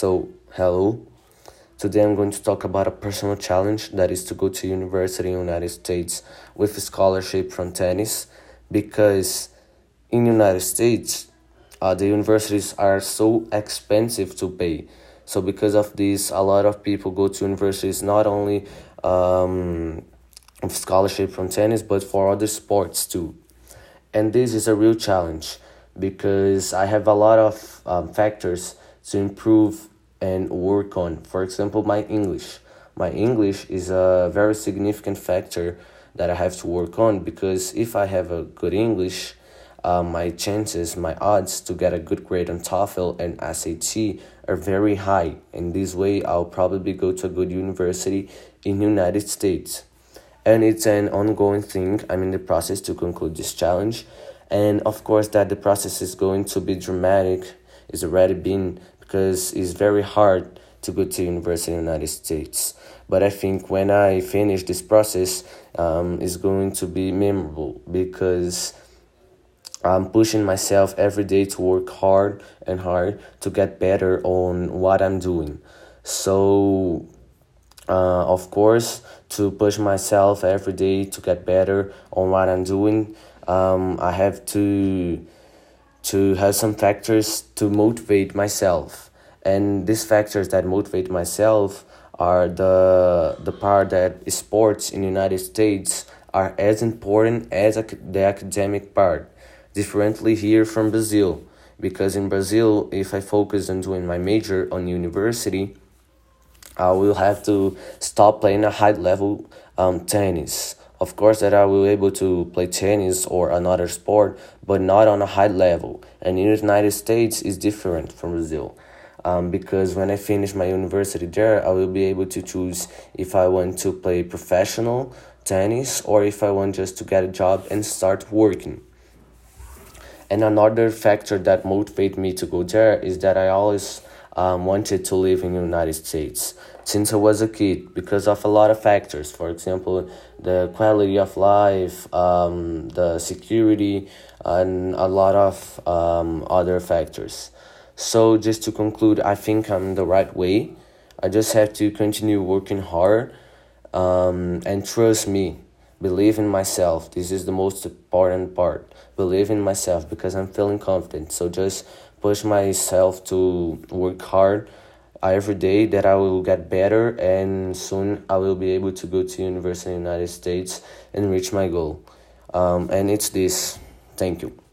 So, hello. Today I'm going to talk about a personal challenge that is to go to university in the United States with a scholarship from tennis because in the United States uh, the universities are so expensive to pay. So because of this, a lot of people go to universities not only um, with scholarship from tennis but for other sports too. And this is a real challenge because I have a lot of um, factors to improve and work on. For example, my English. My English is a very significant factor that I have to work on because if I have a good English, uh, my chances, my odds to get a good grade on TOEFL and SAT are very high. In this way, I'll probably go to a good university in the United States. And it's an ongoing thing. I'm in the process to conclude this challenge. And of course, that the process is going to be dramatic, it's already been because it's very hard to go to university in the United States. But I think when I finish this process, um, it's going to be memorable because I'm pushing myself every day to work hard and hard to get better on what I'm doing. So, uh, of course, to push myself every day to get better on what I'm doing, um, I have to to have some factors to motivate myself. And these factors that motivate myself are the the part that sports in the United States are as important as the academic part. Differently here from Brazil, because in Brazil, if I focus on doing my major on university, I will have to stop playing a high level um, tennis of course, that I will be able to play tennis or another sport, but not on a high level. And in the United States is different from Brazil. Um, because when I finish my university there, I will be able to choose if I want to play professional tennis or if I want just to get a job and start working. And another factor that motivated me to go there is that I always um, wanted to live in the United States since I was a kid because of a lot of factors. For example, the quality of life, um, the security, and a lot of um, other factors. So, just to conclude, I think I'm the right way. I just have to continue working hard um, and trust me. Believe in myself. This is the most important part. Believe in myself because I'm feeling confident. So, just push myself to work hard every day that I will get better and soon I will be able to go to university in the United States and reach my goal. Um, and it's this. Thank you.